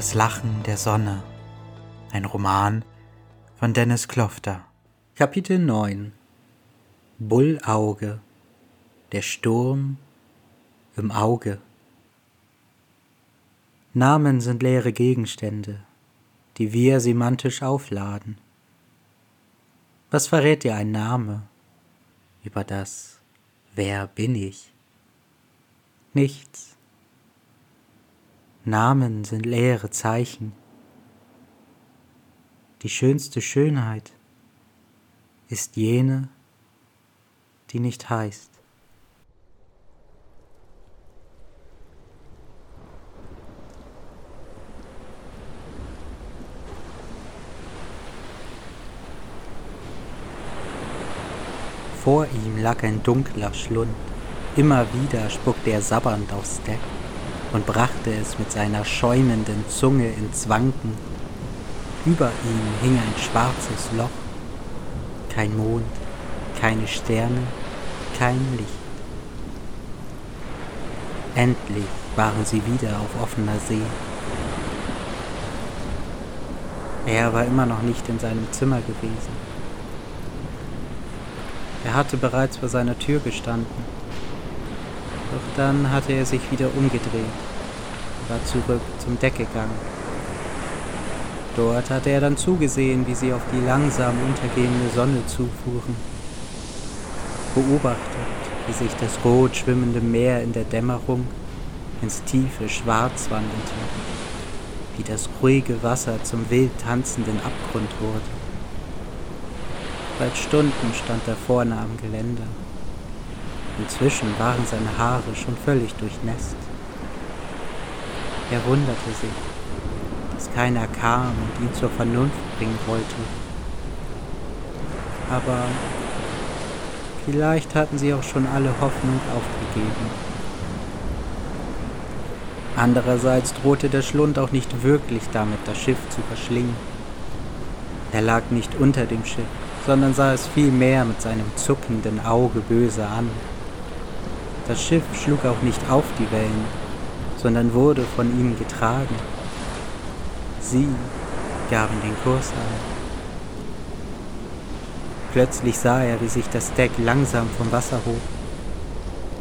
Das Lachen der Sonne. Ein Roman von Dennis Klofter. Kapitel 9 Bullauge. Der Sturm im Auge. Namen sind leere Gegenstände, die wir semantisch aufladen. Was verrät dir ein Name über das Wer bin ich? Nichts. Namen sind leere Zeichen. Die schönste Schönheit ist jene, die nicht heißt. Vor ihm lag ein dunkler Schlund. Immer wieder spuckte er sabbernd aufs Deck und brachte es mit seiner schäumenden Zunge ins Wanken. Über ihm hing ein schwarzes Loch. Kein Mond, keine Sterne, kein Licht. Endlich waren sie wieder auf offener See. Er war immer noch nicht in seinem Zimmer gewesen. Er hatte bereits vor seiner Tür gestanden. Doch dann hatte er sich wieder umgedreht und war zurück zum Deck gegangen. Dort hatte er dann zugesehen, wie sie auf die langsam untergehende Sonne zufuhren. Beobachtet, wie sich das rot schwimmende Meer in der Dämmerung ins tiefe Schwarz wandelte, wie das ruhige Wasser zum wild tanzenden Abgrund wurde. Seit Stunden stand er vorne am Geländer. Inzwischen waren seine Haare schon völlig durchnässt. Er wunderte sich, dass keiner kam und ihn zur Vernunft bringen wollte. Aber vielleicht hatten sie auch schon alle Hoffnung aufgegeben. Andererseits drohte der Schlund auch nicht wirklich damit, das Schiff zu verschlingen. Er lag nicht unter dem Schiff, sondern sah es vielmehr mit seinem zuckenden Auge böse an. Das Schiff schlug auch nicht auf die Wellen, sondern wurde von ihm getragen. Sie gaben den Kurs an. Plötzlich sah er, wie sich das Deck langsam vom Wasser hob.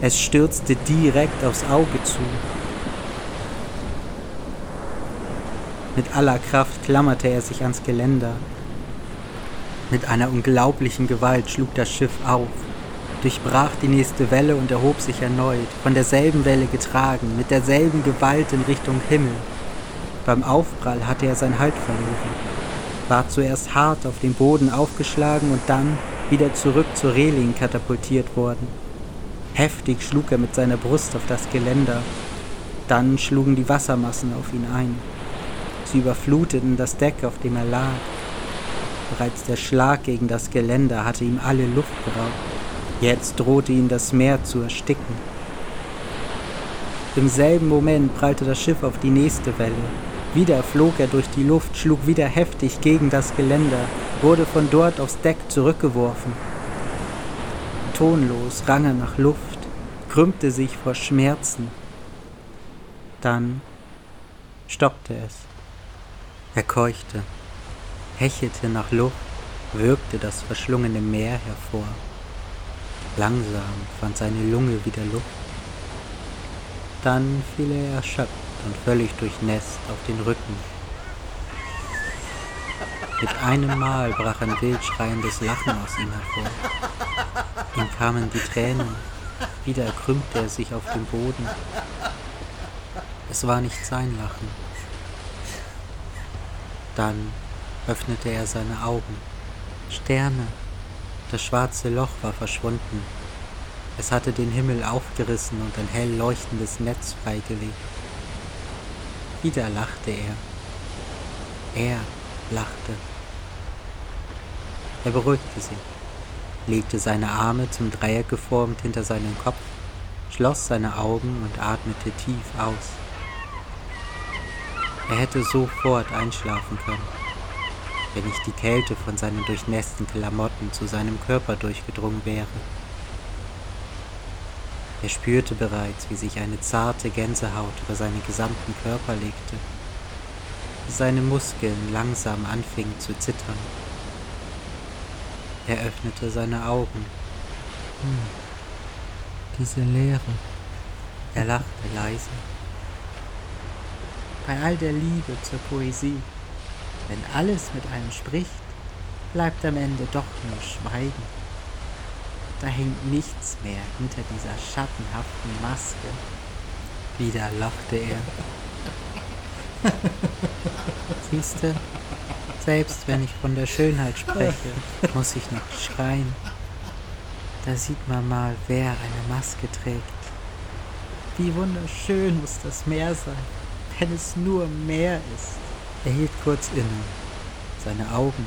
Es stürzte direkt aufs Auge zu. Mit aller Kraft klammerte er sich ans Geländer mit einer unglaublichen Gewalt schlug das Schiff auf, durchbrach die nächste Welle und erhob sich erneut, von derselben Welle getragen, mit derselben Gewalt in Richtung Himmel. Beim Aufprall hatte er sein Halt verloren, war zuerst hart auf den Boden aufgeschlagen und dann wieder zurück zur Reling katapultiert worden. Heftig schlug er mit seiner Brust auf das Geländer, dann schlugen die Wassermassen auf ihn ein. Sie überfluteten das Deck, auf dem er lag, Bereits der Schlag gegen das Geländer hatte ihm alle Luft geraubt. Jetzt drohte ihn das Meer zu ersticken. Im selben Moment prallte das Schiff auf die nächste Welle. Wieder flog er durch die Luft, schlug wieder heftig gegen das Geländer, wurde von dort aufs Deck zurückgeworfen. Tonlos rang er nach Luft, krümmte sich vor Schmerzen. Dann stoppte es. Er keuchte hechelte nach Luft, würgte das verschlungene Meer hervor. Langsam fand seine Lunge wieder Luft. Dann fiel er erschöpft und völlig durchnässt auf den Rücken. Mit einem Mal brach ein wild schreiendes Lachen aus ihm hervor. Ihm kamen die Tränen, wieder krümmte er sich auf dem Boden. Es war nicht sein Lachen. Dann öffnete er seine Augen. Sterne. Das schwarze Loch war verschwunden. Es hatte den Himmel aufgerissen und ein hell leuchtendes Netz freigelegt. Wieder lachte er. Er lachte. Er beruhigte sich, legte seine Arme zum Dreieck geformt hinter seinen Kopf, schloss seine Augen und atmete tief aus. Er hätte sofort einschlafen können wenn nicht die Kälte von seinen durchnässten Klamotten zu seinem Körper durchgedrungen wäre. Er spürte bereits, wie sich eine zarte Gänsehaut über seinen gesamten Körper legte. seine Muskeln langsam anfingen zu zittern. Er öffnete seine Augen. Hm, diese Leere. Er lachte leise. Bei all der Liebe zur Poesie, wenn alles mit einem spricht, bleibt am Ende doch nur Schweigen. Da hängt nichts mehr hinter dieser schattenhaften Maske. Wieder lachte er. Siehste, selbst wenn ich von der Schönheit spreche, muss ich nicht schreien. Da sieht man mal, wer eine Maske trägt. Wie wunderschön muss das Meer sein, wenn es nur Meer ist. Er hielt kurz inne. Seine Augen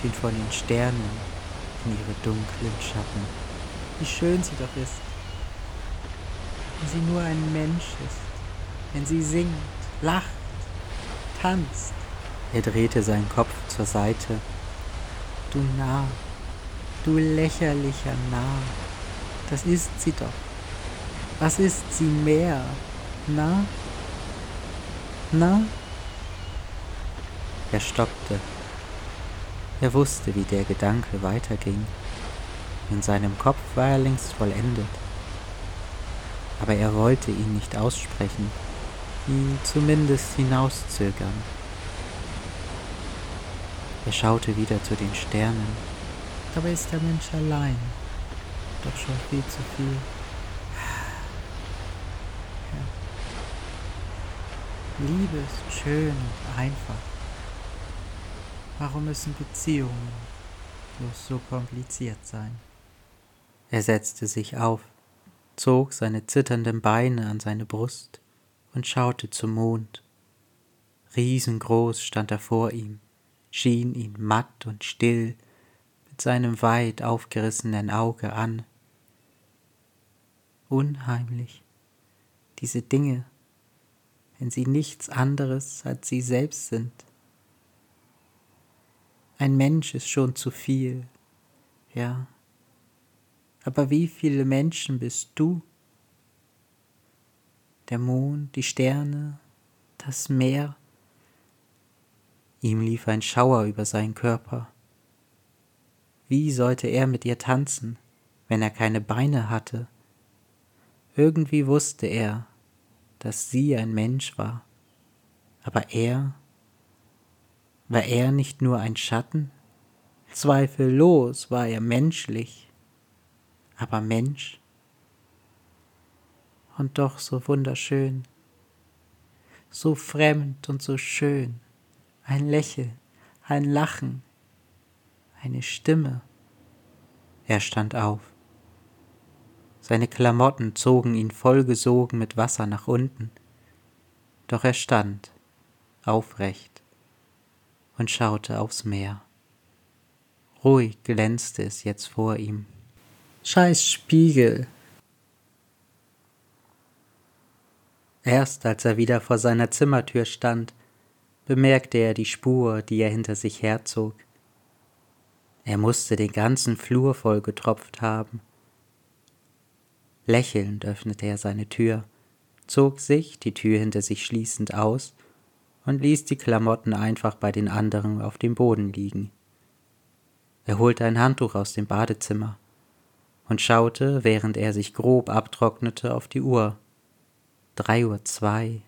fielen von den Sternen in ihre dunklen Schatten. Wie schön sie doch ist. Wenn sie nur ein Mensch ist. Wenn sie singt, lacht, tanzt. Er drehte seinen Kopf zur Seite. Du Narr, du lächerlicher Narr, das ist sie doch. Was ist sie mehr? Na? Na? Er stockte. Er wusste, wie der Gedanke weiterging. In seinem Kopf war er längst vollendet. Aber er wollte ihn nicht aussprechen, ihn zumindest hinauszögern. Er schaute wieder zu den Sternen. Dabei ist der Mensch allein. Doch schon viel zu viel. Liebe ist schön und einfach. Warum müssen Beziehungen bloß so kompliziert sein? Er setzte sich auf, zog seine zitternden Beine an seine Brust und schaute zum Mond. Riesengroß stand er vor ihm, schien ihn matt und still mit seinem weit aufgerissenen Auge an. Unheimlich, diese Dinge, wenn sie nichts anderes als sie selbst sind. Ein Mensch ist schon zu viel, ja. Aber wie viele Menschen bist du? Der Mond, die Sterne, das Meer. Ihm lief ein Schauer über seinen Körper. Wie sollte er mit ihr tanzen, wenn er keine Beine hatte? Irgendwie wusste er, dass sie ein Mensch war, aber er war er nicht nur ein Schatten? Zweifellos war er menschlich, aber Mensch und doch so wunderschön, so fremd und so schön, ein Lächeln, ein Lachen, eine Stimme. Er stand auf. Seine Klamotten zogen ihn vollgesogen mit Wasser nach unten, doch er stand aufrecht und schaute aufs Meer. Ruhig glänzte es jetzt vor ihm. Scheiß Spiegel! Erst als er wieder vor seiner Zimmertür stand, bemerkte er die Spur, die er hinter sich herzog. Er musste den ganzen Flur voll getropft haben. Lächelnd öffnete er seine Tür, zog sich, die Tür hinter sich schließend, aus und ließ die Klamotten einfach bei den anderen auf dem Boden liegen. Er holte ein Handtuch aus dem Badezimmer und schaute, während er sich grob abtrocknete, auf die Uhr. Drei Uhr zwei.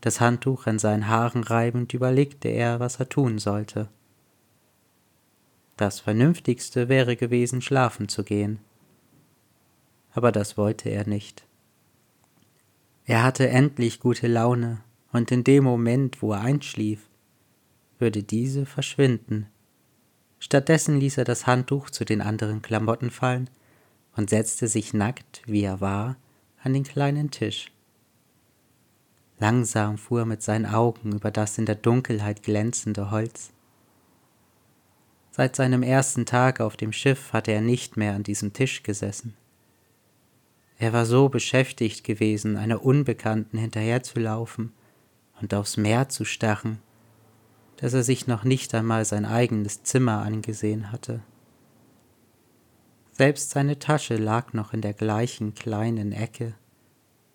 Das Handtuch an seinen Haaren reibend überlegte er, was er tun sollte. Das Vernünftigste wäre gewesen, schlafen zu gehen. Aber das wollte er nicht. Er hatte endlich gute Laune und in dem Moment, wo er einschlief, würde diese verschwinden. Stattdessen ließ er das Handtuch zu den anderen Klamotten fallen und setzte sich nackt, wie er war, an den kleinen Tisch. Langsam fuhr er mit seinen Augen über das in der Dunkelheit glänzende Holz. Seit seinem ersten Tag auf dem Schiff hatte er nicht mehr an diesem Tisch gesessen. Er war so beschäftigt gewesen, einer Unbekannten hinterherzulaufen und aufs Meer zu starren, dass er sich noch nicht einmal sein eigenes Zimmer angesehen hatte. Selbst seine Tasche lag noch in der gleichen kleinen Ecke.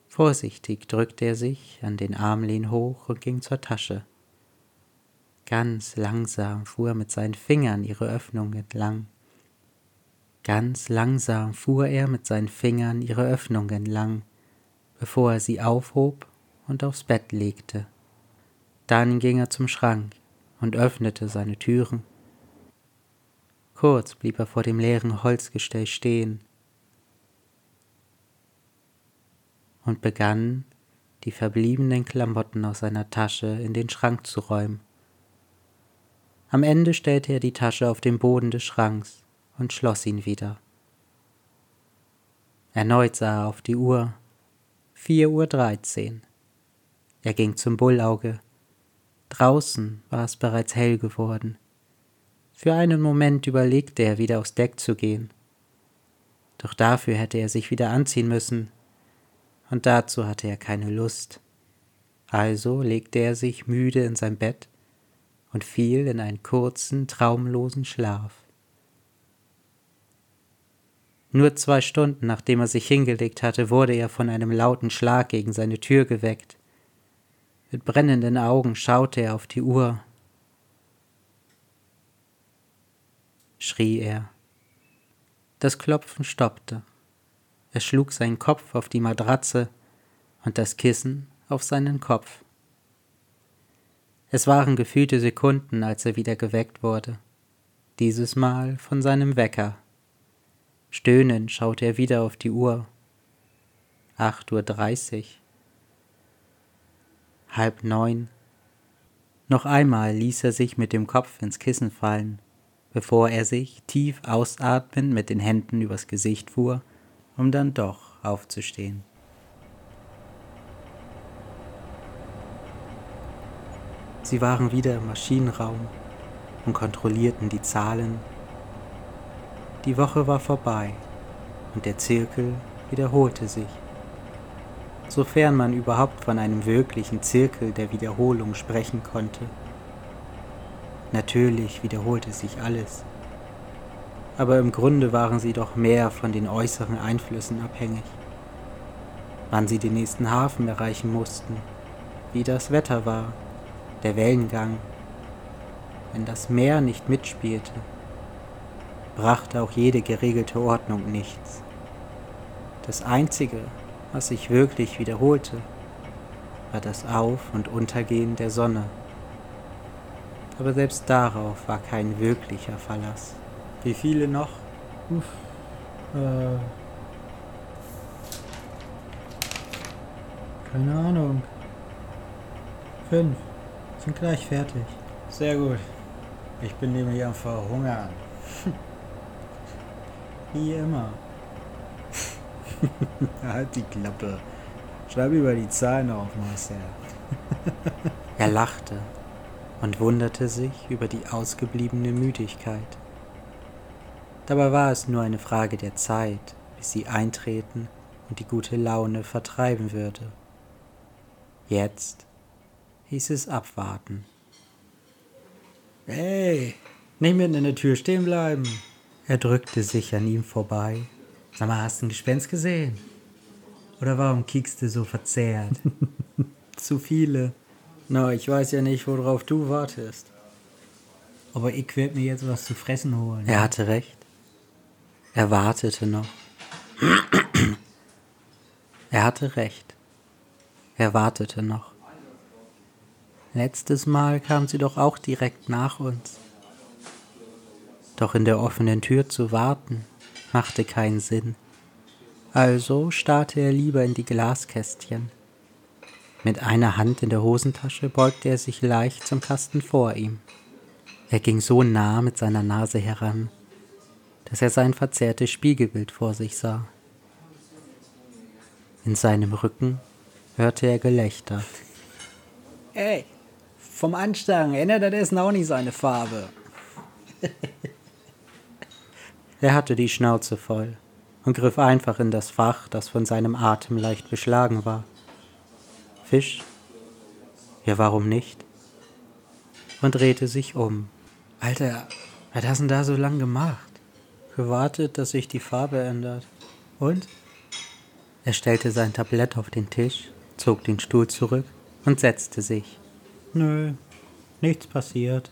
Vorsichtig drückte er sich an den Armlehn hoch und ging zur Tasche. Ganz langsam fuhr er mit seinen Fingern ihre Öffnung entlang. Ganz langsam fuhr er mit seinen Fingern ihre Öffnung entlang, bevor er sie aufhob und aufs Bett legte. Dann ging er zum Schrank und öffnete seine Türen. Kurz blieb er vor dem leeren Holzgestell stehen und begann, die verbliebenen Klamotten aus seiner Tasche in den Schrank zu räumen. Am Ende stellte er die Tasche auf den Boden des Schranks und schloss ihn wieder. Erneut sah er auf die Uhr. Vier Uhr dreizehn. Er ging zum Bullauge. Draußen war es bereits hell geworden. Für einen Moment überlegte er, wieder aufs Deck zu gehen. Doch dafür hätte er sich wieder anziehen müssen, und dazu hatte er keine Lust. Also legte er sich müde in sein Bett und fiel in einen kurzen, traumlosen Schlaf. Nur zwei Stunden nachdem er sich hingelegt hatte, wurde er von einem lauten Schlag gegen seine Tür geweckt. Mit brennenden Augen schaute er auf die Uhr. schrie er. Das Klopfen stoppte. Er schlug seinen Kopf auf die Matratze und das Kissen auf seinen Kopf. Es waren gefühlte Sekunden, als er wieder geweckt wurde, dieses Mal von seinem Wecker. Stöhnend schaute er wieder auf die Uhr. Acht Uhr dreißig. Halb neun. Noch einmal ließ er sich mit dem Kopf ins Kissen fallen, bevor er sich tief ausatmend mit den Händen übers Gesicht fuhr um dann doch aufzustehen. Sie waren wieder im Maschinenraum und kontrollierten die Zahlen. Die Woche war vorbei und der Zirkel wiederholte sich. Sofern man überhaupt von einem wirklichen Zirkel der Wiederholung sprechen konnte. Natürlich wiederholte sich alles aber im Grunde waren sie doch mehr von den äußeren Einflüssen abhängig. Wann sie den nächsten Hafen erreichen mussten, wie das Wetter war, der Wellengang. Wenn das Meer nicht mitspielte, brachte auch jede geregelte Ordnung nichts. Das Einzige, was sich wirklich wiederholte, war das Auf- und Untergehen der Sonne. Aber selbst darauf war kein wirklicher Verlass. Wie viele noch? Uff. Äh. Keine Ahnung. Fünf. Sind gleich fertig. Sehr gut. Ich bin nämlich am Verhungern. Wie immer. halt die Klappe. Schreib über die Zahlen auf, Marcel. er lachte und wunderte sich über die ausgebliebene Müdigkeit. Dabei war es nur eine Frage der Zeit, bis sie eintreten und die gute Laune vertreiben würde. Jetzt hieß es abwarten. Hey, nicht mitten in der Tür stehen bleiben. Er drückte sich an ihm vorbei. Sag mal, hast du ein Gespenst gesehen? Oder warum kiekst du so verzerrt? Zu viele. Na, ich weiß ja nicht, worauf du wartest. Aber ich werde mir jetzt was zu fressen holen. Er hatte recht. Er wartete noch. Er hatte recht. Er wartete noch. Letztes Mal kam sie doch auch direkt nach uns. Doch in der offenen Tür zu warten, machte keinen Sinn. Also starrte er lieber in die Glaskästchen. Mit einer Hand in der Hosentasche beugte er sich leicht zum Kasten vor ihm. Er ging so nah mit seiner Nase heran, dass er sein verzerrtes Spiegelbild vor sich sah. In seinem Rücken hörte er Gelächter. Ey, vom Anstang ändert er das auch nicht seine Farbe. er hatte die Schnauze voll und griff einfach in das Fach, das von seinem Atem leicht beschlagen war. Fisch? Ja, warum nicht? Und drehte sich um. Alter, was hast du denn da so lang gemacht? gewartet, dass sich die Farbe ändert. Und? Er stellte sein Tablett auf den Tisch, zog den Stuhl zurück und setzte sich. Nö, Nichts passiert.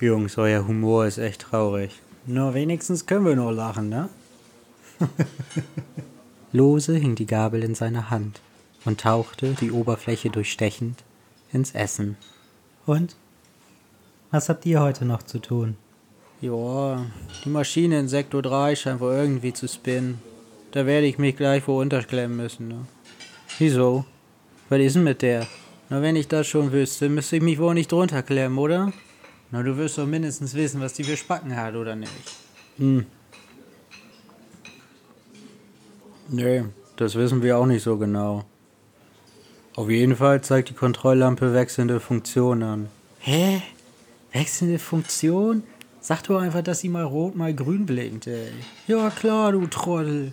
Jungs, euer Humor ist echt traurig. Nur wenigstens können wir noch lachen, ne? Lose hing die Gabel in seiner Hand und tauchte, die Oberfläche durchstechend, ins Essen. Und? Was habt ihr heute noch zu tun? Ja, die Maschine in Sektor 3 scheint wohl irgendwie zu spinnen. Da werde ich mich gleich wohl unterklemmen müssen. Ne? Wieso? Was ist denn mit der? Na, wenn ich das schon wüsste, müsste ich mich wohl nicht drunter klemmen, oder? Na, du wirst doch mindestens wissen, was die für Spacken hat, oder nicht? Hm. Nee, das wissen wir auch nicht so genau. Auf jeden Fall zeigt die Kontrolllampe wechselnde Funktion an. Hä? Wechselnde Funktion? Sag doch einfach, dass sie mal rot, mal grün blinkt, ey. Ja klar, du Trottel.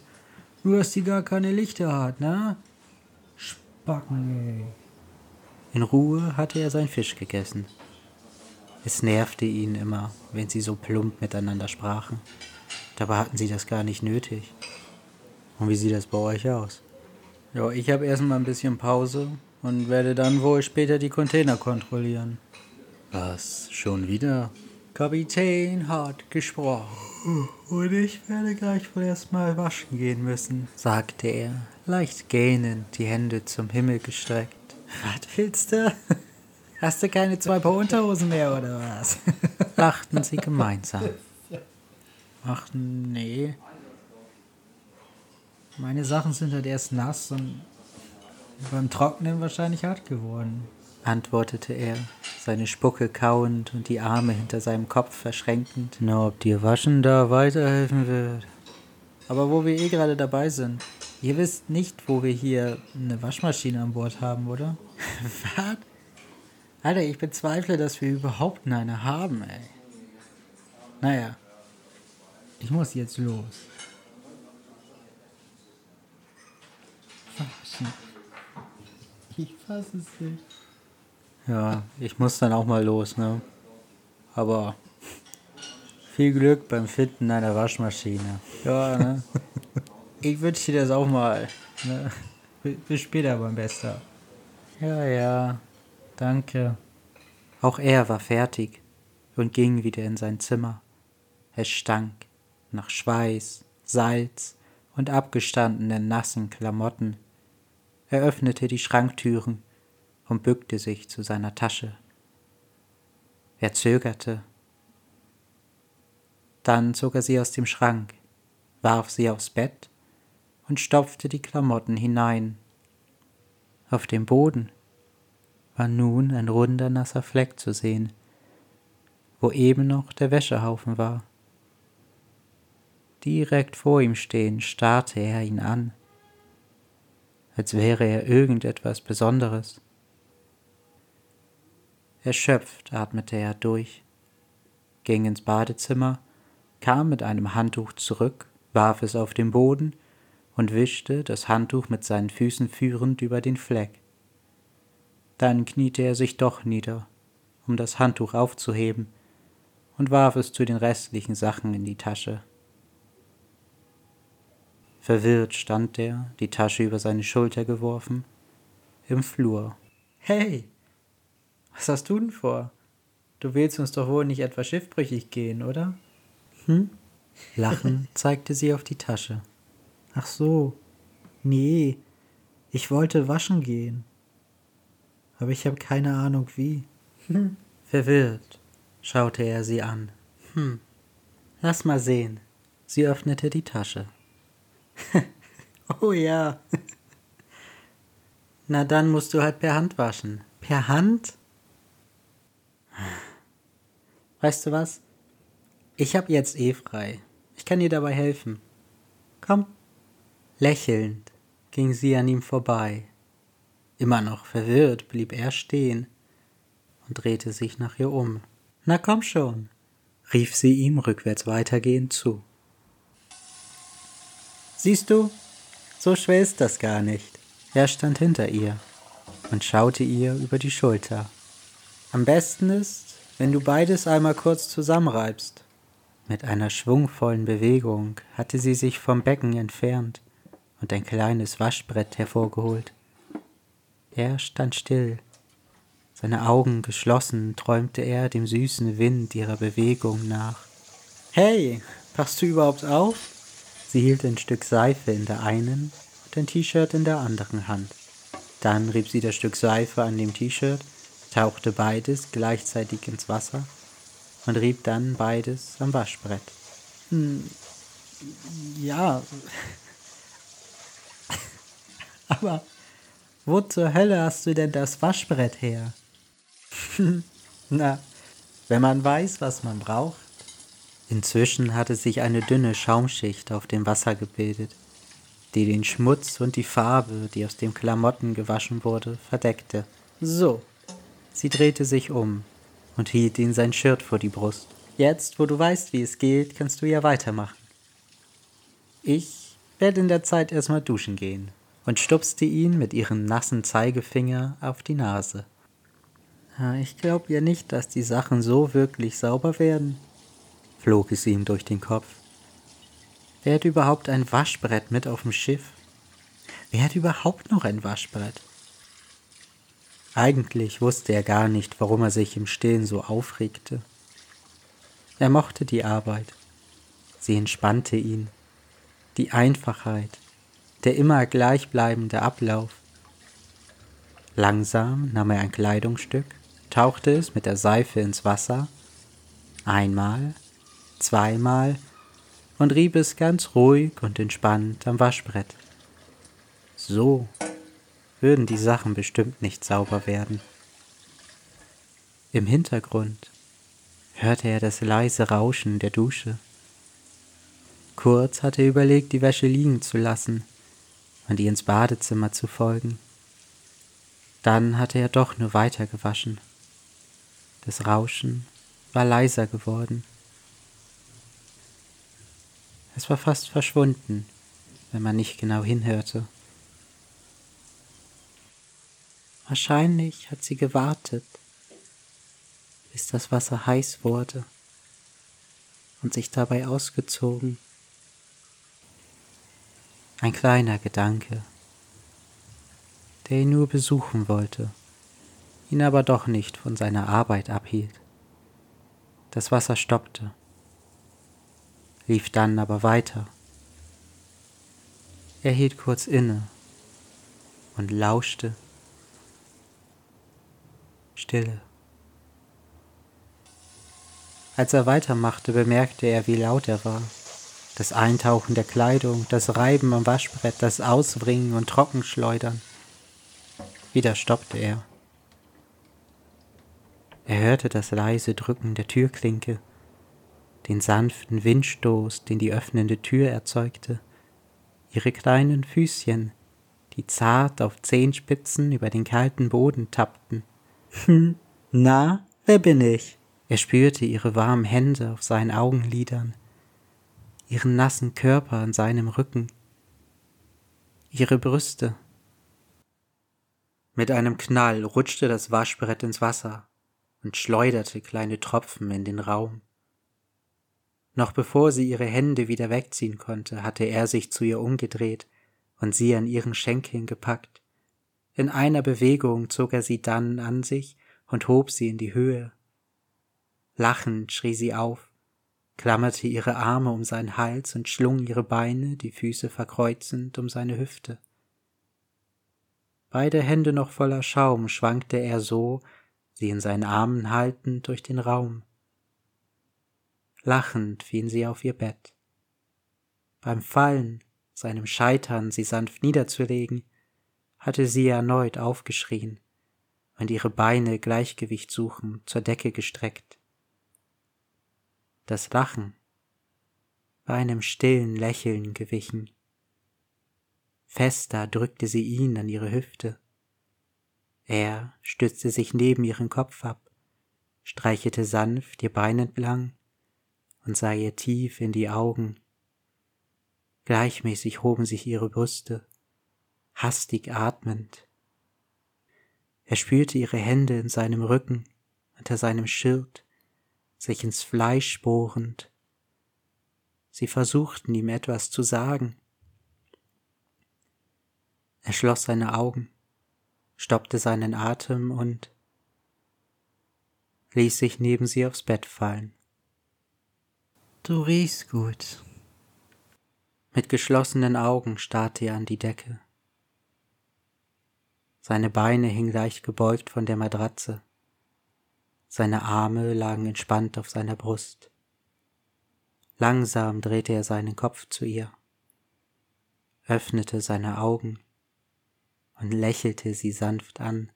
Nur, dass die gar keine Lichter hat, ne? Spacken, ey. In Ruhe hatte er seinen Fisch gegessen. Es nervte ihn immer, wenn sie so plump miteinander sprachen. Dabei hatten sie das gar nicht nötig. Und wie sieht das bei euch aus? Ja, ich habe erstmal ein bisschen Pause und werde dann wohl später die Container kontrollieren. Was? Schon wieder? Kapitän hat gesprochen. Und ich werde gleich wohl erstmal waschen gehen müssen, sagte er, leicht gähnend, die Hände zum Himmel gestreckt. Was willst du? Hast du keine zwei Paar Unterhosen mehr oder was? Lachten sie gemeinsam. Ach nee. Meine Sachen sind halt erst nass und beim Trocknen wahrscheinlich hart geworden, antwortete er, seine Spucke kauend und die Arme hinter seinem Kopf verschränkend. Na, ob dir Waschen da weiterhelfen wird. Aber wo wir eh gerade dabei sind, ihr wisst nicht, wo wir hier eine Waschmaschine an Bord haben, oder? Was? Alter, ich bezweifle, dass wir überhaupt eine haben, ey. Naja, ich muss jetzt los. Ich fasse es nicht. Ja, ich muss dann auch mal los, ne? Aber viel Glück beim Finden einer Waschmaschine. Ja, ne? ich wünsche dir das auch mal. Ne? Bis später, mein Bester. Ja, ja, danke. Auch er war fertig und ging wieder in sein Zimmer. Es stank nach Schweiß, Salz und abgestandenen nassen Klamotten. Er öffnete die Schranktüren und bückte sich zu seiner Tasche. Er zögerte. Dann zog er sie aus dem Schrank, warf sie aufs Bett und stopfte die Klamotten hinein. Auf dem Boden war nun ein runder nasser Fleck zu sehen, wo eben noch der Wäschehaufen war. Direkt vor ihm stehend starrte er ihn an, als wäre er irgendetwas Besonderes. Erschöpft atmete er durch, ging ins Badezimmer, kam mit einem Handtuch zurück, warf es auf den Boden und wischte das Handtuch mit seinen Füßen führend über den Fleck. Dann kniete er sich doch nieder, um das Handtuch aufzuheben, und warf es zu den restlichen Sachen in die Tasche. Verwirrt stand er, die Tasche über seine Schulter geworfen, im Flur. Hey, was hast du denn vor? Du willst uns doch wohl nicht etwa schiffbrüchig gehen, oder? Hm? Lachen zeigte sie auf die Tasche. Ach so. Nee, ich wollte waschen gehen. Aber ich habe keine Ahnung wie. Hm. Verwirrt schaute er sie an. Hm. Lass mal sehen. Sie öffnete die Tasche. oh ja. Na dann musst du halt per Hand waschen. Per Hand? Weißt du was? Ich hab jetzt eh frei. Ich kann dir dabei helfen. Komm. Lächelnd ging sie an ihm vorbei. Immer noch verwirrt blieb er stehen und drehte sich nach ihr um. Na komm schon, rief sie ihm rückwärts weitergehend zu. Siehst du, so schwer ist das gar nicht. Er stand hinter ihr und schaute ihr über die Schulter. Am besten ist, wenn du beides einmal kurz zusammenreibst. Mit einer schwungvollen Bewegung hatte sie sich vom Becken entfernt und ein kleines Waschbrett hervorgeholt. Er stand still, Seine Augen geschlossen träumte er dem süßen Wind ihrer Bewegung nach. Hey, passt du überhaupt auf? Sie hielt ein Stück Seife in der einen und ein T-Shirt in der anderen Hand. Dann rieb sie das Stück Seife an dem T-Shirt, tauchte beides gleichzeitig ins Wasser und rieb dann beides am Waschbrett. Hm, ja. Aber wo zur Hölle hast du denn das Waschbrett her? Na, wenn man weiß, was man braucht. Inzwischen hatte sich eine dünne Schaumschicht auf dem Wasser gebildet, die den Schmutz und die Farbe, die aus dem Klamotten gewaschen wurde, verdeckte. So. Sie drehte sich um und hielt ihm sein Shirt vor die Brust. Jetzt, wo du weißt, wie es geht, kannst du ja weitermachen. Ich werde in der Zeit erstmal duschen gehen und stupste ihn mit ihrem nassen Zeigefinger auf die Nase. Ich glaube ja nicht, dass die Sachen so wirklich sauber werden, flog es ihm durch den Kopf. Wer hat überhaupt ein Waschbrett mit auf dem Schiff? Wer hat überhaupt noch ein Waschbrett? Eigentlich wusste er gar nicht, warum er sich im Stillen so aufregte. Er mochte die Arbeit. Sie entspannte ihn. Die Einfachheit, der immer gleichbleibende Ablauf. Langsam nahm er ein Kleidungsstück, tauchte es mit der Seife ins Wasser, einmal, zweimal und rieb es ganz ruhig und entspannt am Waschbrett. So würden die Sachen bestimmt nicht sauber werden. Im Hintergrund hörte er das leise Rauschen der Dusche. Kurz hatte er überlegt, die Wäsche liegen zu lassen und ihr ins Badezimmer zu folgen. Dann hatte er doch nur weiter gewaschen. Das Rauschen war leiser geworden. Es war fast verschwunden, wenn man nicht genau hinhörte. Wahrscheinlich hat sie gewartet, bis das Wasser heiß wurde und sich dabei ausgezogen. Ein kleiner Gedanke, der ihn nur besuchen wollte, ihn aber doch nicht von seiner Arbeit abhielt. Das Wasser stoppte, lief dann aber weiter. Er hielt kurz inne und lauschte Stille. Als er weitermachte, bemerkte er, wie laut er war. Das Eintauchen der Kleidung, das Reiben am Waschbrett, das Ausbringen und Trockenschleudern. Wieder stoppte er. Er hörte das leise Drücken der Türklinke, den sanften Windstoß, den die öffnende Tür erzeugte, ihre kleinen Füßchen, die zart auf Zehenspitzen über den kalten Boden tappten. Hm, na, wer bin ich? Er spürte ihre warmen Hände auf seinen Augenlidern, ihren nassen Körper an seinem Rücken, ihre Brüste. Mit einem Knall rutschte das Waschbrett ins Wasser und schleuderte kleine Tropfen in den Raum. Noch bevor sie ihre Hände wieder wegziehen konnte, hatte er sich zu ihr umgedreht und sie an ihren Schenkeln gepackt. In einer Bewegung zog er sie dann an sich und hob sie in die Höhe. Lachend schrie sie auf, klammerte ihre Arme um seinen Hals und schlung ihre Beine, die Füße verkreuzend, um seine Hüfte. Beide Hände noch voller Schaum schwankte er so, sie in seinen Armen haltend, durch den Raum. Lachend fielen sie auf ihr Bett. Beim Fallen, seinem Scheitern, sie sanft niederzulegen, hatte sie erneut aufgeschrien und ihre Beine Gleichgewicht suchen zur Decke gestreckt. Das Lachen war einem stillen Lächeln gewichen. Fester drückte sie ihn an ihre Hüfte. Er stützte sich neben ihren Kopf ab, streichelte sanft ihr Bein entlang und sah ihr tief in die Augen. Gleichmäßig hoben sich ihre Brüste, hastig atmend. Er spürte ihre Hände in seinem Rücken, unter seinem Schild, sich ins Fleisch bohrend. Sie versuchten ihm etwas zu sagen. Er schloss seine Augen, stoppte seinen Atem und ließ sich neben sie aufs Bett fallen. Du riechst gut. Mit geschlossenen Augen starrte er an die Decke. Seine Beine hingen leicht gebeugt von der Matratze. Seine Arme lagen entspannt auf seiner Brust. Langsam drehte er seinen Kopf zu ihr, öffnete seine Augen und lächelte sie sanft an.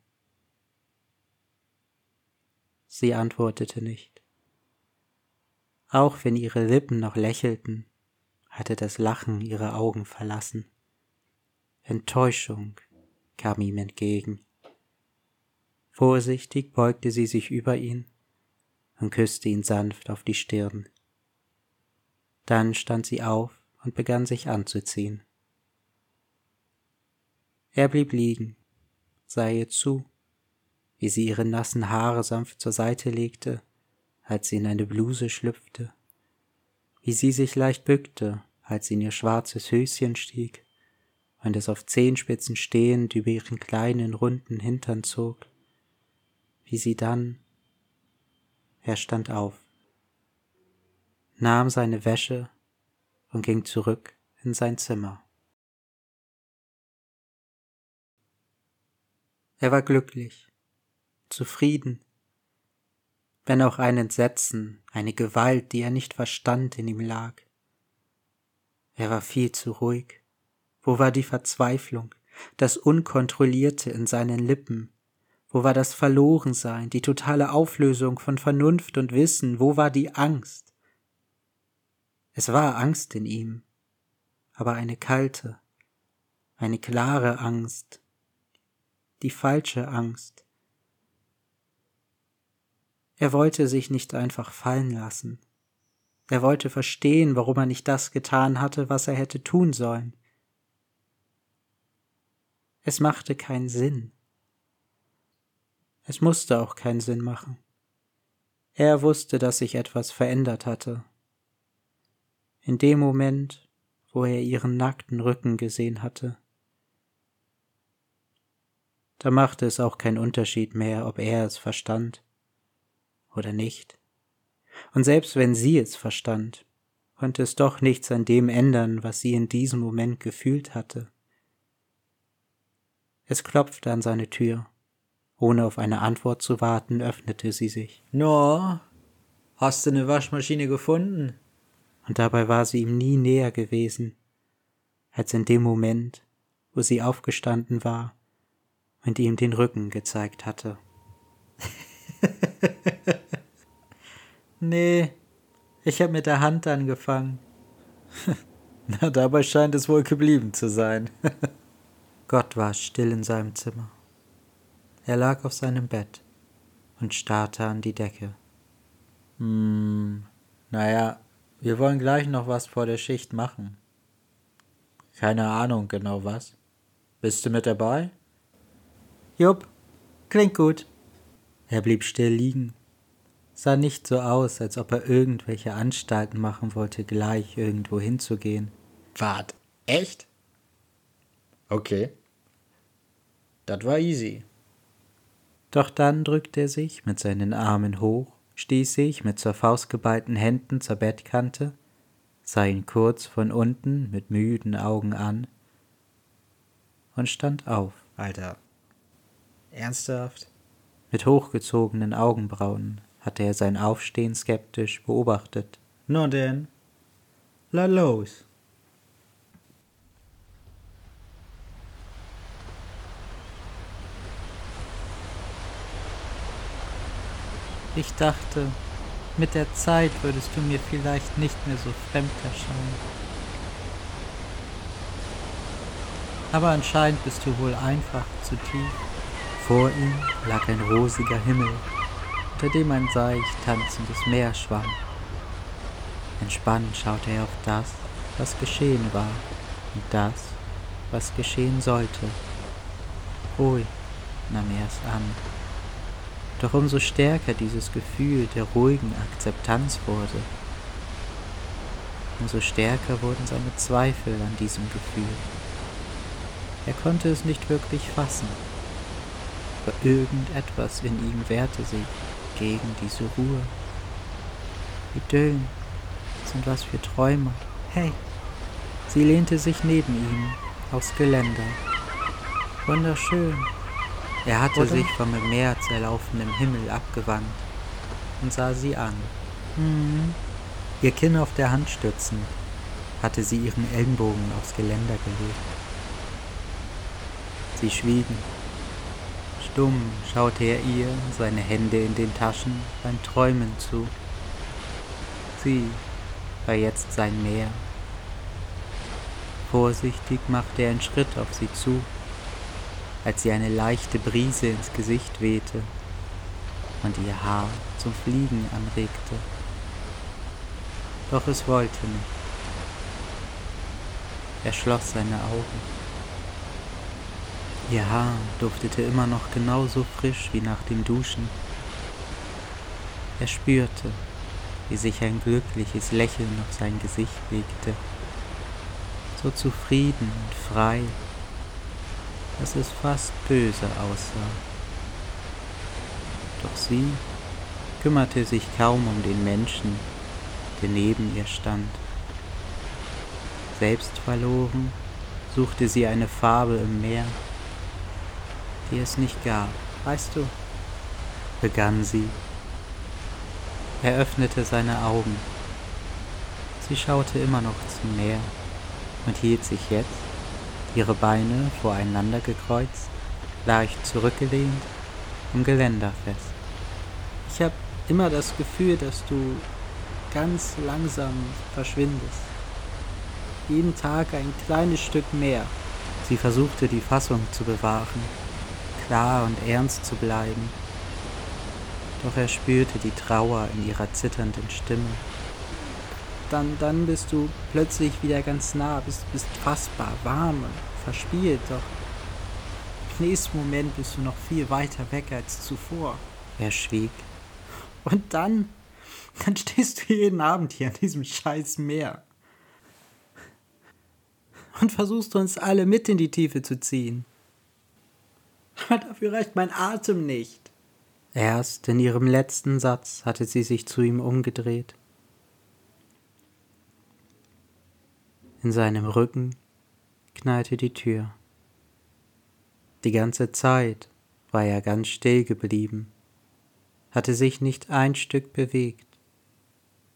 Sie antwortete nicht. Auch wenn ihre Lippen noch lächelten, hatte das Lachen ihre Augen verlassen. Enttäuschung kam ihm entgegen. Vorsichtig beugte sie sich über ihn und küsste ihn sanft auf die Stirn. Dann stand sie auf und begann sich anzuziehen. Er blieb liegen, sah ihr zu, wie sie ihre nassen Haare sanft zur Seite legte, als sie in eine Bluse schlüpfte, wie sie sich leicht bückte, als sie in ihr schwarzes Höschen stieg und es auf Zehenspitzen stehend über ihren kleinen runden Hintern zog, wie sie dann er stand auf nahm seine Wäsche und ging zurück in sein Zimmer. Er war glücklich, zufrieden, wenn auch ein Entsetzen, eine Gewalt, die er nicht verstand, in ihm lag. Er war viel zu ruhig. Wo war die Verzweiflung, das Unkontrollierte in seinen Lippen? Wo war das Verlorensein, die totale Auflösung von Vernunft und Wissen? Wo war die Angst? Es war Angst in ihm, aber eine kalte, eine klare Angst, die falsche Angst. Er wollte sich nicht einfach fallen lassen. Er wollte verstehen, warum er nicht das getan hatte, was er hätte tun sollen. Es machte keinen Sinn. Es musste auch keinen Sinn machen. Er wusste, dass sich etwas verändert hatte, in dem Moment, wo er ihren nackten Rücken gesehen hatte. Da machte es auch keinen Unterschied mehr, ob er es verstand oder nicht. Und selbst wenn sie es verstand, konnte es doch nichts an dem ändern, was sie in diesem Moment gefühlt hatte. Es klopfte an seine Tür. Ohne auf eine Antwort zu warten, öffnete sie sich. No, hast du eine Waschmaschine gefunden? und dabei war sie ihm nie näher gewesen, als in dem Moment, wo sie aufgestanden war und ihm den Rücken gezeigt hatte. nee, ich habe mit der Hand angefangen. Na, dabei scheint es wohl geblieben zu sein. Gott war still in seinem Zimmer. Er lag auf seinem Bett und starrte an die Decke. Hm, naja, wir wollen gleich noch was vor der Schicht machen. Keine Ahnung genau was. Bist du mit dabei? Jupp, klingt gut. Er blieb still liegen. Sah nicht so aus, als ob er irgendwelche Anstalten machen wollte, gleich irgendwo hinzugehen. Wart, echt? Okay. Das war easy. Doch dann drückte er sich mit seinen Armen hoch stieß sich mit zur Faust geballten Händen zur Bettkante, sah ihn kurz von unten mit müden Augen an und stand auf. Alter. Ernsthaft? Mit hochgezogenen Augenbrauen hatte er sein Aufstehen skeptisch beobachtet. Na denn, la los. Ich dachte, mit der Zeit würdest du mir vielleicht nicht mehr so fremd erscheinen. Aber anscheinend bist du wohl einfach zu tief. Vor ihm lag ein rosiger Himmel, unter dem ein seicht tanzendes Meer schwamm. Entspannt schaute er auf das, was geschehen war, und das, was geschehen sollte. Ruhig nahm er es an. Doch umso stärker dieses Gefühl der ruhigen Akzeptanz wurde, umso stärker wurden seine Zweifel an diesem Gefühl. Er konnte es nicht wirklich fassen, aber irgendetwas in ihm wehrte sich, gegen diese Ruhe. Idyllen sind was für Träumer. Hey, sie lehnte sich neben ihm aufs Geländer. Wunderschön. Er hatte Oder? sich vom im Meer zerlaufenden Himmel abgewandt und sah sie an. Mhm. Ihr Kinn auf der Hand stützend, hatte sie ihren Ellenbogen aufs Geländer gelegt. Sie schwiegen. Stumm schaute er ihr, seine Hände in den Taschen, beim Träumen zu. Sie war jetzt sein Meer. Vorsichtig machte er einen Schritt auf sie zu, als sie eine leichte Brise ins Gesicht wehte und ihr Haar zum Fliegen anregte. Doch es wollte nicht. Er schloss seine Augen. Ihr Haar duftete immer noch genauso frisch wie nach dem Duschen. Er spürte, wie sich ein glückliches Lächeln auf sein Gesicht legte, so zufrieden und frei, dass es fast böse aussah. Doch sie kümmerte sich kaum um den Menschen, der neben ihr stand. Selbstverloren suchte sie eine Farbe im Meer, die es nicht gab. Weißt du, begann sie. Er öffnete seine Augen. Sie schaute immer noch zum Meer und hielt sich jetzt, ihre Beine voreinander gekreuzt, leicht zurückgelehnt, im Geländer fest. Ich habe immer das Gefühl, dass du ganz langsam verschwindest. Jeden Tag ein kleines Stück mehr. Sie versuchte die Fassung zu bewahren, klar und ernst zu bleiben. Doch er spürte die Trauer in ihrer zitternden Stimme. Dann, dann bist du plötzlich wieder ganz nah, bist, bist fassbar, warm und verspielt, doch im nächsten Moment bist du noch viel weiter weg als zuvor. Er schwieg. Und dann, dann stehst du jeden Abend hier an diesem scheiß Meer. Und versuchst uns alle mit in die Tiefe zu ziehen. Aber dafür reicht mein Atem nicht. Erst in ihrem letzten Satz hatte sie sich zu ihm umgedreht. In seinem Rücken knallte die Tür. Die ganze Zeit war er ganz still geblieben hatte sich nicht ein Stück bewegt,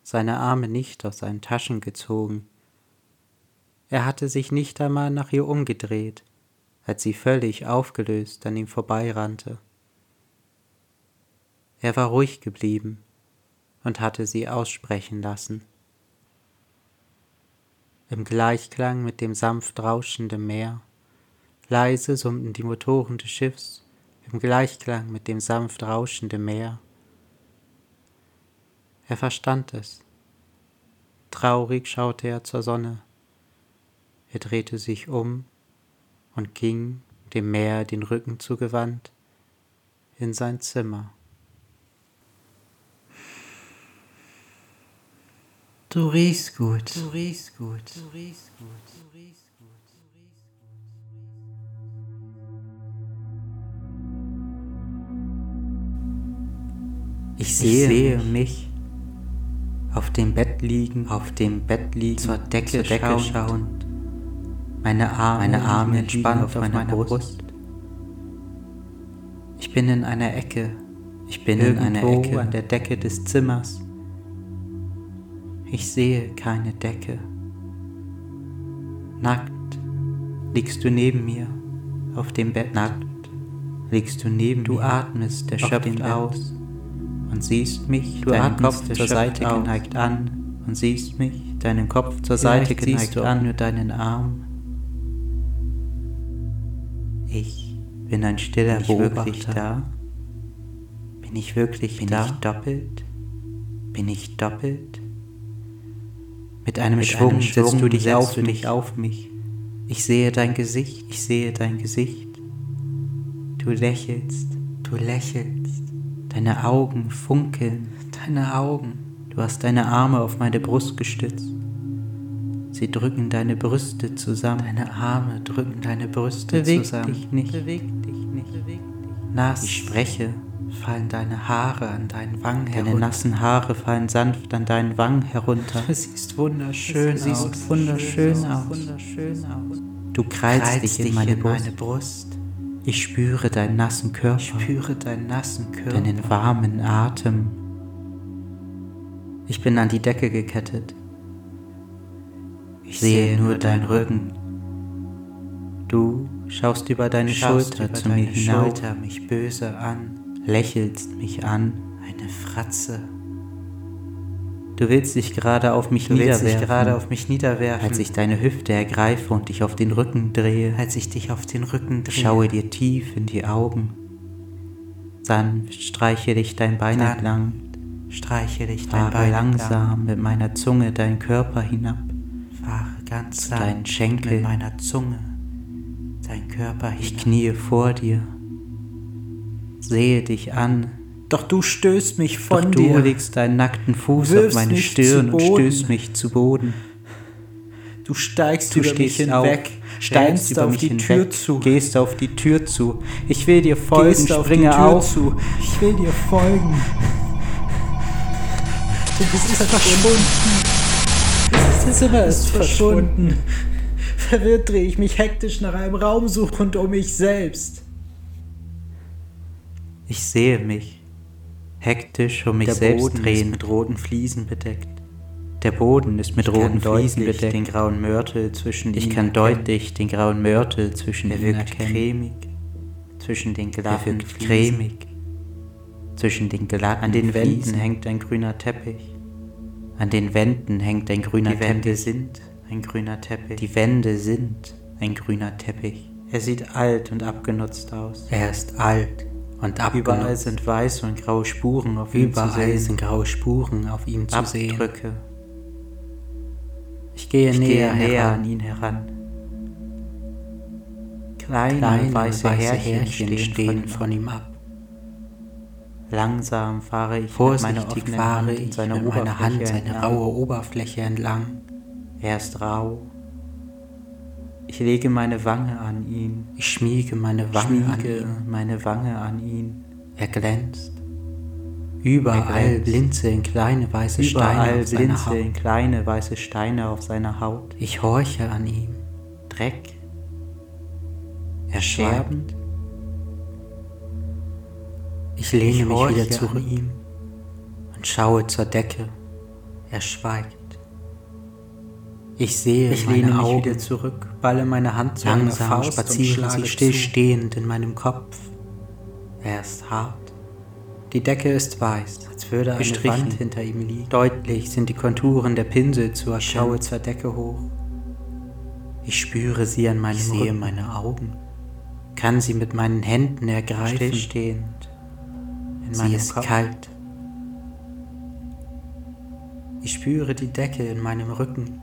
seine Arme nicht aus seinen Taschen gezogen. Er hatte sich nicht einmal nach ihr umgedreht, als sie völlig aufgelöst an ihm vorbeirannte. Er war ruhig geblieben und hatte sie aussprechen lassen. Im Gleichklang mit dem sanft rauschenden Meer, leise summten die Motoren des Schiffs, im Gleichklang mit dem sanft rauschenden Meer, er verstand es. Traurig schaute er zur Sonne. Er drehte sich um und ging, dem Meer den Rücken zugewandt, in sein Zimmer. Du riechst gut. Du riechst gut. Du riechst gut. Du riechst gut. Ich sehe, ich sehe mich auf dem Bett liegen, auf dem Bett liegen, zur Decke, zur Decke schauend, schauend, meine Arme, meine Arme entspannt auf meiner Brust. Brust. Ich bin in einer Ecke, ich bin Irgendwo in einer Ecke an der Decke des Zimmers. Ich sehe keine Decke. Nackt liegst du neben mir auf dem Bett. Nackt liegst du neben du mir. Du atmest, der schöpft aus und siehst mich, du deinen Kopf zur Seite auf. geneigt an und siehst mich, deinen Kopf zur Seite geneigt du an, nur deinen Arm. Ich bin ein stiller bin ich Beobachter. Wirklich da? Bin ich wirklich bin da? Bin ich doppelt? Bin ich doppelt? Mit einem Mit Schwung, einem Schwung setzt du dich, auf, du dich auf mich. Ich sehe dein Gesicht, ich sehe dein Gesicht. Du lächelst, du lächelst. Deine Augen funkeln, deine Augen. Du hast deine Arme auf meine Brust gestützt. Sie drücken deine Brüste zusammen. Deine Arme drücken deine Brüste Beweg zusammen. Beweg dich nicht. Beweg dich nicht. Beweg. Nass. Ich spreche, fallen deine Haare an deinen Wangen herunter. Deine nassen Haare fallen sanft an deinen Wangen herunter. Du siehst wunderschön du siehst aus. Wunderschön aus. Wunderschön aus. Du kreist dich in meine, in meine Brust. Ich spüre deinen nassen Körper. Ich spüre deinen nassen Körper. Deinen warmen Atem. Ich bin an die Decke gekettet. Ich sehe nur deinen Rücken. Du schaust über deine schaust Schulter über zu deine mir hinauf, Schulter mich böse an, lächelst mich an, eine Fratze. Du willst dich gerade auf mich du niederwerfen, gerade auf mich niederwerfen, als ich deine Hüfte ergreife und dich auf den Rücken drehe, als ich dich auf den Rücken drehe, schaue dir tief in die Augen, sanft streiche dich dein Bein Dann entlang, streiche dich dein Bein langsam entlang. mit meiner Zunge deinen Körper hinab, fahre ganz zu deinen Schenkel mit meiner Zunge dein Körper Ich kniee vor dir, sehe dich an. Doch du stößt mich von Doch dir. du legst deinen nackten Fuß auf meine Stirn und stößt mich zu Boden. Du steigst du über mich hinweg, steigst auf die hinweg, Tür zu, gehst auf die Tür zu. Ich will dir folgen, gehst springe auf, auf. Zu. Ich will dir folgen. Du bist verschwunden. Das Zimmer ist verschwunden. Verwirrt drehe ich mich hektisch nach einem Raum suchend um mich selbst. Ich sehe mich, hektisch um mich Der selbst Boden drehen. mit roten Fliesen bedeckt. Der Boden ist mit ich roten Fliesen bedeckt. den grauen Mörtel zwischen Ich kann deutlich den grauen Mörtel zwischen er ihnen wirkt erkennen. cremig, zwischen den glatten er wirkt cremig, zwischen den glatten An den Wänden Fliesen. hängt ein grüner Teppich. An den Wänden hängt ein grüner Die Wände Teppich. sind ein grüner Teppich. Die Wände sind ein grüner Teppich. Er sieht alt und abgenutzt aus. Er ist alt und abgenutzt. Überall sind weiße und graue Spuren auf ihm zu Überall sehen. sind graue Spuren auf ihm zu sehen. Abdrücke. Ich gehe Ich näher, gehe näher an ihn heran. Kleine, Kleine weiße, Härchen, Härchen stehen von ihm ab. Langsam fahre ich Vorsichtig mit meiner fahre Hand ich seiner mit meiner Hand seine raue Oberfläche entlang. Er ist rau. Ich lege meine Wange an ihn. Ich schmiege meine Wange an Schmiege ihn. meine Wange an ihn. Er glänzt. Überall Er blinzeln kleine weiße Steine Überall auf seiner Haut. kleine weiße Steine auf seiner Haut. Ich horche an ihm. Dreck, Er schweigt. Ich lehne Ich mich wieder an zu ihm und schaue zur Decke. Er schweigt. Ich sehe Ich meine lehne mich Augen. wieder zurück, balle meine Hand zu einer Langsam Faust und spazieren sie stillstehend in meinem Kopf. Er ist hart. Die Decke ist weiß, Als würde eine bestrichen. Wand hinter ihm liegen. Deutlich sind die Konturen der Pinsel zu Ich erkennen. schaue zur Decke hoch. Ich spüre sie an meinem Ich sehe Rücken. meine Augen. Kann sie mit meinen Händen ergreifen. Stillstehend. In Sie ist Kopf. kalt. Ich spüre die Decke in meinem Rücken.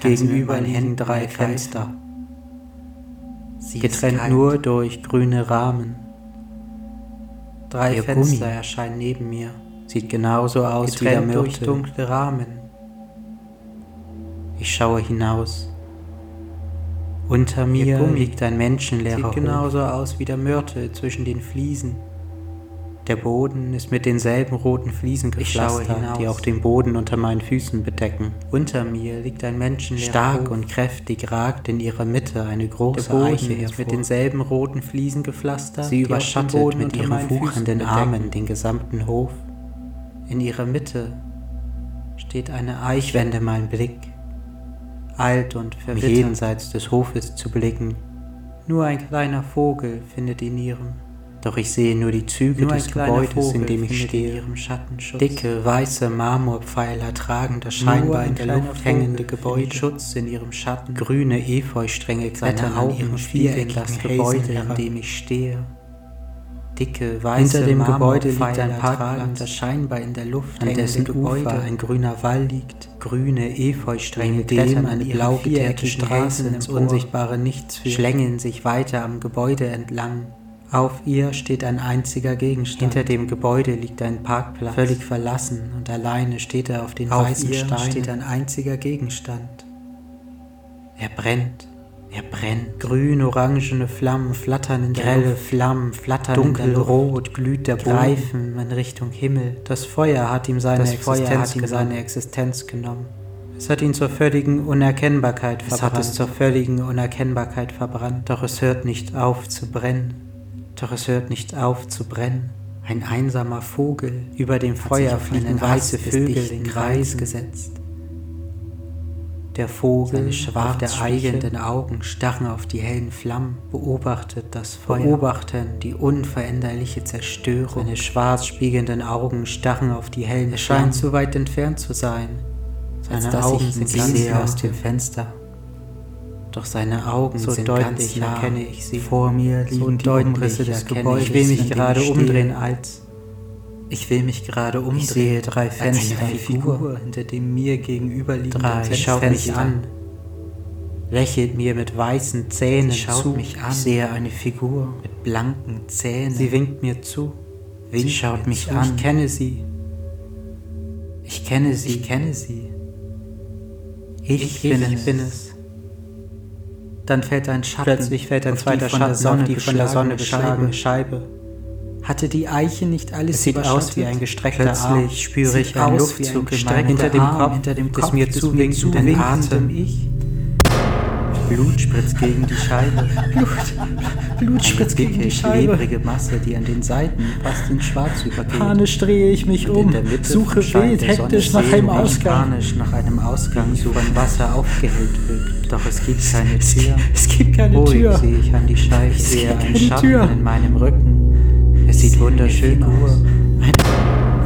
Gegenüber hängen drei. Fenster, getrennt nur durch grüne Rahmen. Drei Ihr Fenster Gummi. erscheinen neben mir. Sieht genauso aus wie der Getrennt durch dunkle Rahmen. Ich schaue hinaus. Unter mir liegt ein menschenleerer Sieht Hof. genauso aus wie der Mörtel zwischen den Fliesen. Der Boden ist mit denselben roten Fliesen gepflastert, die auch den Boden unter meinen Füßen bedecken. Unter mir liegt ein menschenleerer Stark Hof. und kräftig ragt in ihrer Mitte eine große Eiche ist mit hervor. denselben roten Fliesen gepflastert. Sie überschattet mit ihren wuchernden. Armen den gesamten Hof. In ihrer Mitte steht eine Eiche. Ich wende meinen Blick, alt und um verwittert. jenseits des Hofes zu blicken, Nur ein kleiner Vogel findet in ihrem, doch ich sehe nur die Züge nur des Gebäudes, in dem ich stehe. ihrem. Dicke, weiße Marmorpfeiler tragen das scheinbar ein in der Luft hängende Gebäude. Schutz in ihrem Schatten. Grüne Efeustränge klettern an spielen viereckigen das Gebäude, in dem ich stehe. Dicke, weiße Hinter dem Gebäude liegt ein Parkplatz, das scheinbar in der Luft an dessen Gebäude. Ufer ein grüner Wall liegt. Grüne Efeustränge klettern eine blau geteerte Straße ins unsichtbare Nichts führt, schlängeln sich weiter am Gebäude entlang. Auf ihr steht ein einziger Gegenstand. Hinter dem Gebäude liegt ein Parkplatz. Völlig verlassen und alleine steht er auf den Auf weißen ihr Steinen. steht ein einziger Gegenstand. Er brennt. Er brennt. Grün-orangene Flammen flattern in grelle Flammen flattern dunkelrot glüht der Greifen in Richtung Himmel. Das Feuer hat ihm seine, Das Existenz, Feuer hat ihm genommen. seine Existenz genommen. Es hat ihn zur völligen Unerkennbarkeit verbrannt. Es hat es zur völligen Unerkennbarkeit verbrannt. Doch es hört nicht auf zu brennen. Doch es hört nicht auf zu brennen. Ein einsamer Vogel über dem Feuer fliegen weiße Vögel in Kreis gesetzt. Der Vogel, auf der eigenen Augen starren auf die hellen Flammen, beobachtet das Feuer, beobachten die unveränderliche Zerstörung. Seine schwarz spiegelnden Augen starren auf die hellen Er scheint zu weit entfernt zu sein. Seine Augen sind ganz aus dem Fenster. Doch seine Augen so sind deutlich ganz nah. erkenne ich sie. Vor mir liegen so die Umrisse des Gebäudes. Ich will mich gerade umdrehen als ich will mich gerade umdrehen. Ich sehe drei Fenster. Eine Figur hinter dem mir gegenüberliegenden drei schaut mich an. Lächelt mir mit weißen Zähnen Sie schaut zu. mich an. Ich sehe eine Figur mit blanken Zähnen. Sie winkt mir zu. Winkt sie schaut mich zu. an. Ich kenne sie. Ich kenne sie. Ich kenne sie. Ich, ich bin, es. bin es. Dann fällt ein Schatten. Plötzlich fällt ein zweiter Schatten Sonne, auf die von der Sonne beschlagene Scheibe. Hatte die Eiche nicht alles es sieht aus wie ein gestreckter Plötzlich Arm. spüre ich einen Luftzug hinter dem Kopf, hinter dem Kopf des mir zuwinkenden Atem. Ich. Blut spritzt gegen die Scheibe. Blut, Blut spritzt dicke, gegen die Scheibe. klebrige Masse, die an den Seiten fast in Schwarz übergeht. Panisch drehe ich mich um, in der Mitte suche wild, hektisch nach einem ich Ausgang. Panisch nach einem Ausgang, so von Wasser aufgehellt wirkt. Doch es gibt keine Tür. Es gibt keine Ruhig Tür. sehe ich an die Scheibe, Es sehe einen Schatten Tür. in meinem Rücken. Es sieht eine wunderschön aus.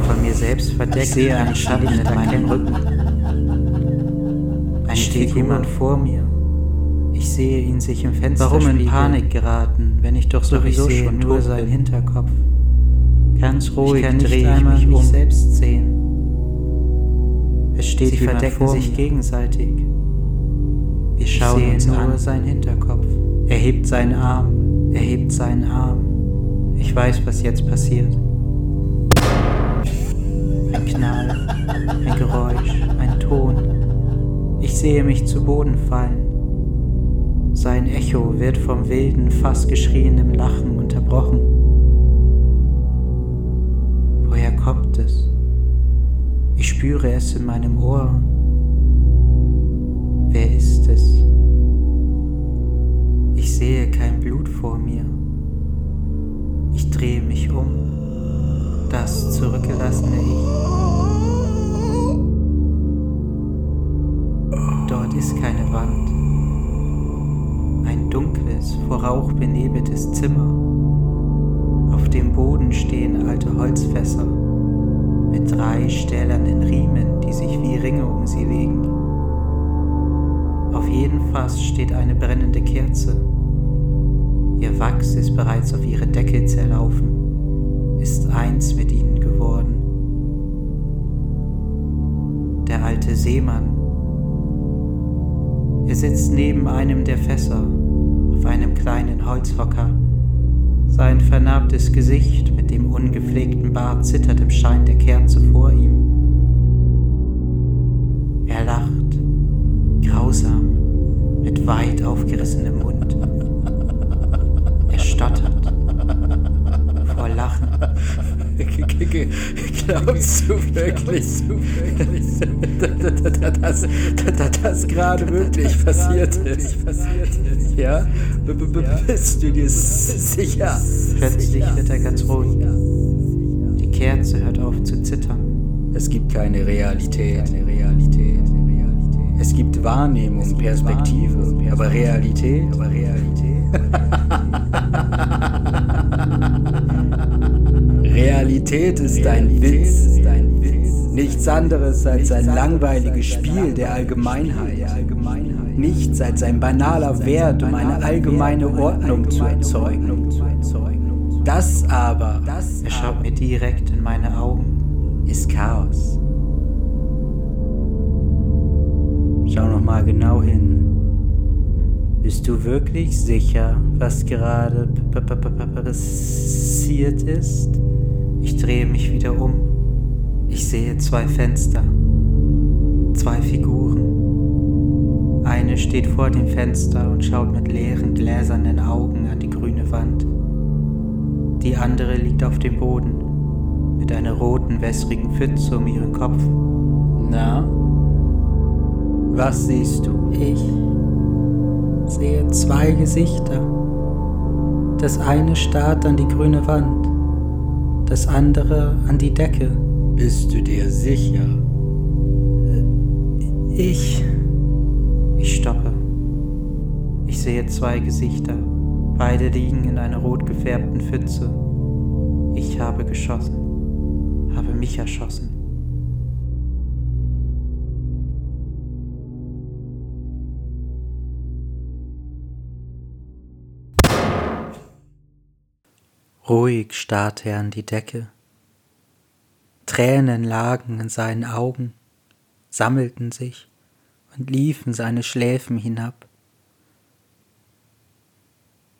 Von mir selbst verdeckt, ich sehe einen Schatten in meinem Rücken. Eine Steht jemand vor mir? Ich sehe ihn sich im Fenster Warum in. Panik geraten, wenn ich doch ich sowieso sehe schon nur seinen? Hinterkopf. Ganz ruhig Ich kann nicht drehe ich mich mich um. selbst sehen. Es steht Sie verdecken sich mir. gegenseitig. Wir Ich schauen sehe uns nur an. seinen Hinterkopf. Er hebt seinen Arm, er hebt seinen Arm. Ich weiß, was jetzt passiert. Ein Knall, ein Geräusch, ein Ton. Ich sehe mich zu Boden fallen. Sein Echo wird vom wilden, fast geschrieenen Lachen unterbrochen. Woher kommt es? Ich spüre es in meinem Ohr. Wer ist es? Ich sehe kein Blut vor mir. Ich drehe mich um. Das zurückgelassene Ich. Dort ist keine Wand. Dunkles, vor Rauch benebeltes Zimmer. Auf dem Boden stehen alte Holzfässer mit drei stählernen Riemen, die sich wie Ringe um sie legen. Auf jedem Fass steht eine brennende Kerze. Ihr Wachs ist bereits auf ihre Deckel zerlaufen, ist eins mit ihnen geworden. Der alte Seemann. Er sitzt neben einem der Fässer, einem kleinen Holzhocker. Sein vernarbtes Gesicht mit dem ungepflegten Bart zittert im Schein der Kerze vor ihm. Er lacht, grausam, mit weit aufgerissenem Mund. Er stottert vor Lachen. Glaubst du wirklich, dass, das gerade wirklich passiert ist? Ja? Bist du dir sicher? Plötzlich wird er ganz ruhig. Die Kerze hört auf zu zittern. Es gibt keine Realität. Es gibt Wahrnehmung, Perspektive, aber Realität, aber Realität. Realität ist ein Witz, nichts anderes als ein langweiliges Spiel der Allgemeinheit. Nichts als ein banaler Wert, um eine allgemeine Ordnung zu erzeugen. Das aber Er schaut mir direkt in meine Augen. ist Chaos. Schau noch mal genau hin. Bist du wirklich sicher, was gerade passiert ist? Ich drehe mich wieder um. Ich sehe zwei Fenster. Zwei Figuren. eine steht vor dem Fenster und schaut mit leeren, gläsernen Augen an die grüne Wand. Die andere liegt auf dem Boden mit einer roten, wässrigen Pfütze um ihren Kopf. Na, was siehst du? Ich sehe zwei Gesichter. Das eine starrt an die grüne Wand, das andere an die Decke. Bist du dir sicher? Ich. Ich stoppe. Ich sehe zwei Gesichter. Beide liegen in einer rot gefärbten Pfütze. Ich habe geschossen. Habe mich erschossen. Ruhig starrte er an die Decke. Tränen lagen in seinen Augen, sammelten sich und liefen seine Schläfen hinab.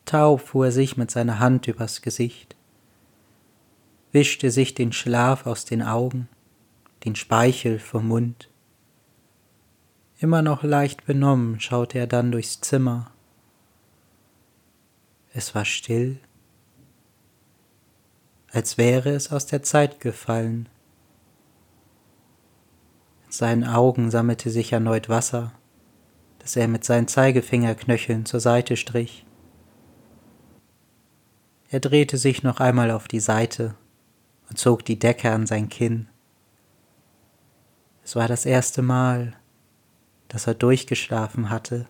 Taub fuhr er sich mit seiner Hand übers Gesicht, wischte sich den Schlaf aus den Augen, den Speichel vom Mund. Immer noch leicht benommen schaute er dann durchs Zimmer. Es war still als wäre es aus der Zeit gefallen. In seinen Augen sammelte sich erneut Wasser, das er mit seinen Zeigefingerknöcheln zur Seite strich. Er drehte sich noch einmal auf die Seite und zog die Decke an sein Kinn. Es war das erste Mal, dass er durchgeschlafen hatte.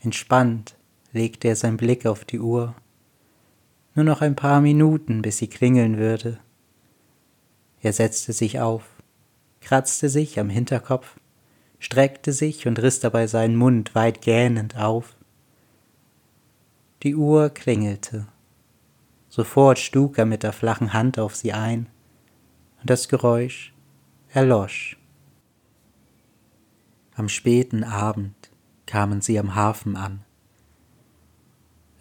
Entspannt legte er seinen Blick auf die Uhr. Nur noch ein paar Minuten, bis sie klingeln würde. Er setzte sich auf, kratzte sich am Hinterkopf, streckte sich und riss dabei seinen Mund weit gähnend auf. Die Uhr klingelte. Sofort stug er mit der flachen Hand auf sie ein, und das Geräusch erlosch. Am späten Abend kamen sie am Hafen an.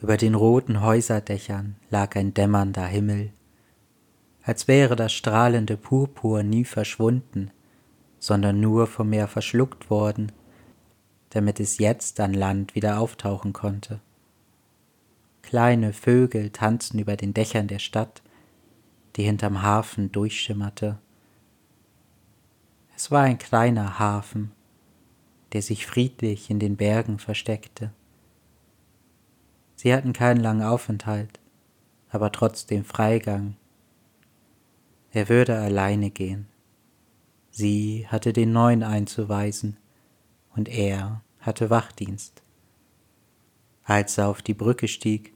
Über den roten Häuserdächern lag ein dämmernder Himmel, als wäre das strahlende Purpur nie verschwunden, sondern nur vom Meer verschluckt worden, damit es jetzt an Land wieder auftauchen konnte. Kleine Vögel tanzten über den Dächern der Stadt, die hinterm Hafen durchschimmerte. Es war ein kleiner Hafen, der sich friedlich in den Bergen versteckte. Sie hatten keinen langen Aufenthalt, aber trotzdem Freigang. Er würde alleine gehen. Sie hatte den Neuen einzuweisen und er hatte Wachdienst. Als er auf die Brücke stieg,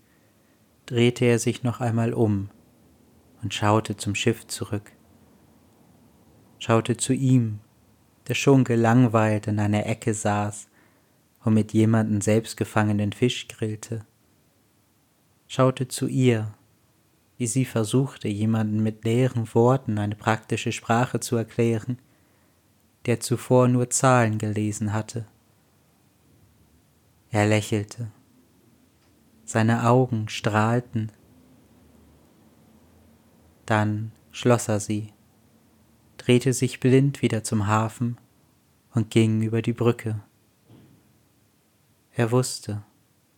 drehte er sich noch einmal um und schaute zum Schiff zurück, schaute zu ihm, der schon gelangweilt in einer Ecke saß und mit jemandem selbstgefangenen Fisch grillte schaute zu ihr, wie sie versuchte, jemanden mit leeren Worten eine praktische Sprache zu erklären, der zuvor nur Zahlen gelesen hatte. Er lächelte. Seine Augen strahlten. Dann schloss er sie, drehte sich blind wieder zum Hafen und ging über die Brücke. Er wusste,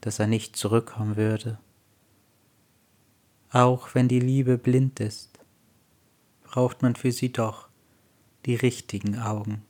dass er nicht zurückkommen würde. Auch wenn die Liebe blind ist, braucht man für sie doch die richtigen Augen.